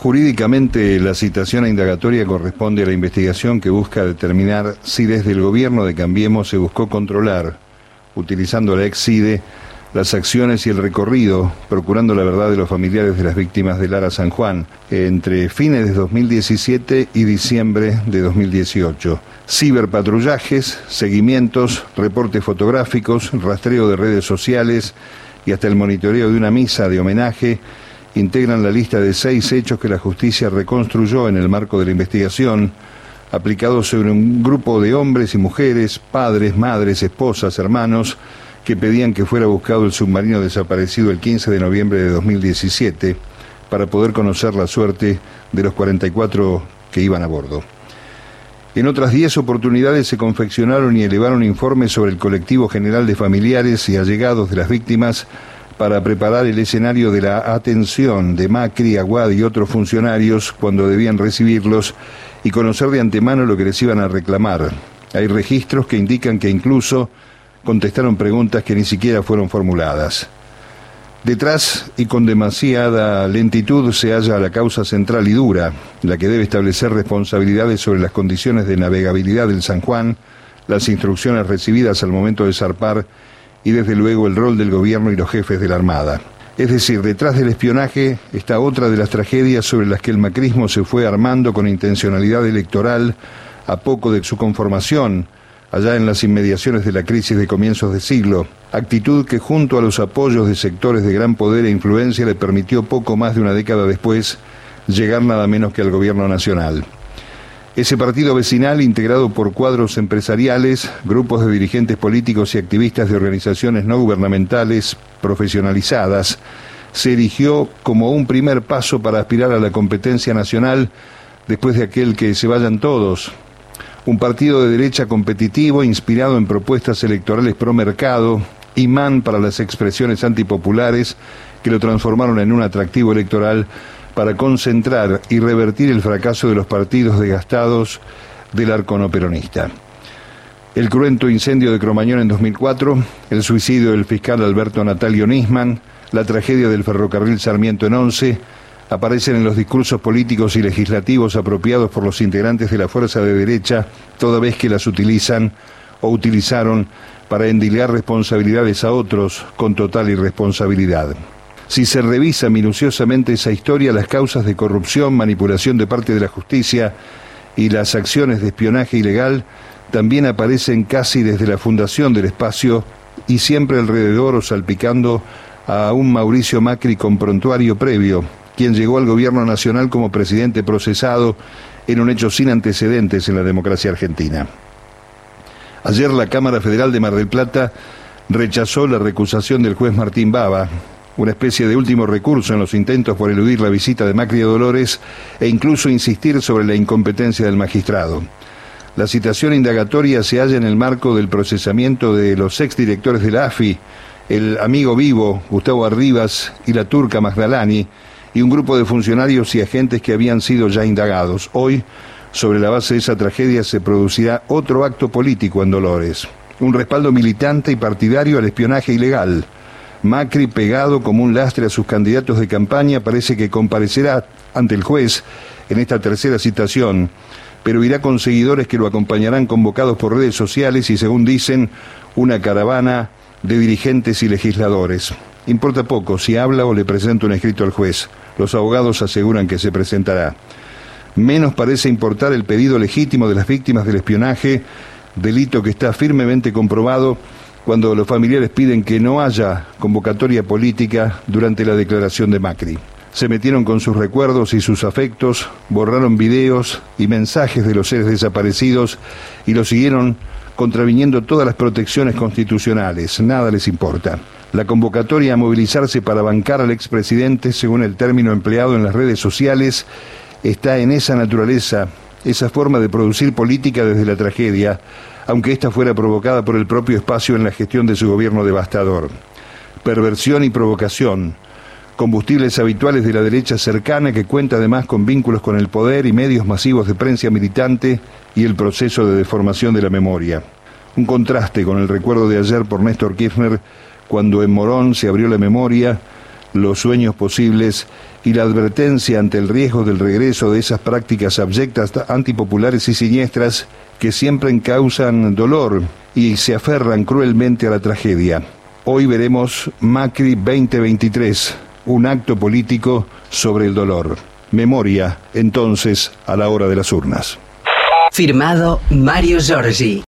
Jurídicamente, la citación a indagatoria corresponde a la investigación que busca determinar si desde el gobierno de Cambiemos se buscó controlar, utilizando la ex-CIDE, las acciones y el recorrido, procurando la verdad de los familiares de las víctimas de Lara San Juan, entre fines de 2017 y diciembre de 2018. Ciberpatrullajes, seguimientos, reportes fotográficos, rastreo de redes sociales y hasta el monitoreo de una misa de homenaje integran la lista de seis hechos que la justicia reconstruyó en el marco de la investigación, aplicados sobre un grupo de hombres y mujeres, padres, madres, esposas, hermanos, que pedían que fuera buscado el submarino desaparecido el 15 de noviembre de 2017 para poder conocer la suerte de los 44 que iban a bordo. En otras 10 oportunidades se confeccionaron y elevaron informes sobre el colectivo general de familiares y allegados de las víctimas para preparar el escenario de la atención de Macri, Aguad y otros funcionarios cuando debían recibirlos y conocer de antemano lo que les iban a reclamar. Hay registros que indican que incluso contestaron preguntas que ni siquiera fueron formuladas. Detrás y con demasiada lentitud se halla la causa central y dura, la que debe establecer responsabilidades sobre las condiciones de navegabilidad del San Juan, las instrucciones recibidas al momento de zarpar y desde luego el rol del gobierno y los jefes de la Armada. Es decir, detrás del espionaje está otra de las tragedias sobre las que el macrismo se fue armando con intencionalidad electoral a poco de su conformación, allá en las inmediaciones de la crisis de comienzos de siglo, actitud que junto a los apoyos de sectores de gran poder e influencia le permitió poco más de una década después llegar nada menos que al gobierno nacional. Ese partido vecinal, integrado por cuadros empresariales, grupos de dirigentes políticos y activistas de organizaciones no gubernamentales profesionalizadas, se erigió como un primer paso para aspirar a la competencia nacional después de aquel que se vayan todos. Un partido de derecha competitivo, inspirado en propuestas electorales pro mercado, imán para las expresiones antipopulares que lo transformaron en un atractivo electoral para concentrar y revertir el fracaso de los partidos desgastados del arcono peronista. El cruento incendio de Cromañón en 2004, el suicidio del fiscal Alberto Natalio Nisman, la tragedia del ferrocarril Sarmiento en Once, aparecen en los discursos políticos y legislativos apropiados por los integrantes de la fuerza de derecha, toda vez que las utilizan o utilizaron para endilgar responsabilidades a otros con total irresponsabilidad. Si se revisa minuciosamente esa historia, las causas de corrupción, manipulación de parte de la justicia y las acciones de espionaje ilegal también aparecen casi desde la fundación del espacio y siempre alrededor o salpicando a un Mauricio Macri con prontuario previo, quien llegó al gobierno nacional como presidente procesado en un hecho sin antecedentes en la democracia argentina. Ayer la Cámara Federal de Mar del Plata rechazó la recusación del juez Martín Baba, una especie de último recurso en los intentos por eludir la visita de Macri a Dolores e incluso insistir sobre la incompetencia del magistrado. La citación indagatoria se halla en el marco del procesamiento de los exdirectores de la AFI, el amigo vivo Gustavo Arribas y la turca Magdalani, y un grupo de funcionarios y agentes que habían sido ya indagados. Hoy, sobre la base de esa tragedia, se producirá otro acto político en Dolores, un respaldo militante y partidario al espionaje ilegal Macri, pegado como un lastre a sus candidatos de campaña, parece que comparecerá ante el juez en esta tercera citación, pero irá con seguidores que lo acompañarán convocados por redes sociales y, según dicen, una caravana de dirigentes y legisladores. Importa poco si habla o le presenta un escrito al juez. Los abogados aseguran que se presentará. Menos parece importar el pedido legítimo de las víctimas del espionaje, delito que está firmemente comprobado cuando los familiares piden que no haya convocatoria política durante la declaración de Macri. Se metieron con sus recuerdos y sus afectos, borraron videos y mensajes de los seres desaparecidos y lo siguieron contraviniendo todas las protecciones constitucionales. Nada les importa. La convocatoria a movilizarse para bancar al expresidente, según el término empleado en las redes sociales, está en esa naturaleza, esa forma de producir política desde la tragedia, aunque ésta fuera provocada por el propio espacio en la gestión de su gobierno devastador. Perversión y provocación, combustibles habituales de la derecha cercana que cuenta además con vínculos con el poder y medios masivos de prensa militante y el proceso de deformación de la memoria. Un contraste con el recuerdo de ayer por Néstor Kirchner cuando en Morón se abrió la memoria, los sueños posibles y la advertencia ante el riesgo del regreso de esas prácticas abyectas, antipopulares y siniestras que siempre causan dolor y se aferran cruelmente a la tragedia. Hoy veremos Macri 2023, un acto político sobre el dolor. Memoria, entonces, a la hora de las urnas. Firmado Mario Giorgi.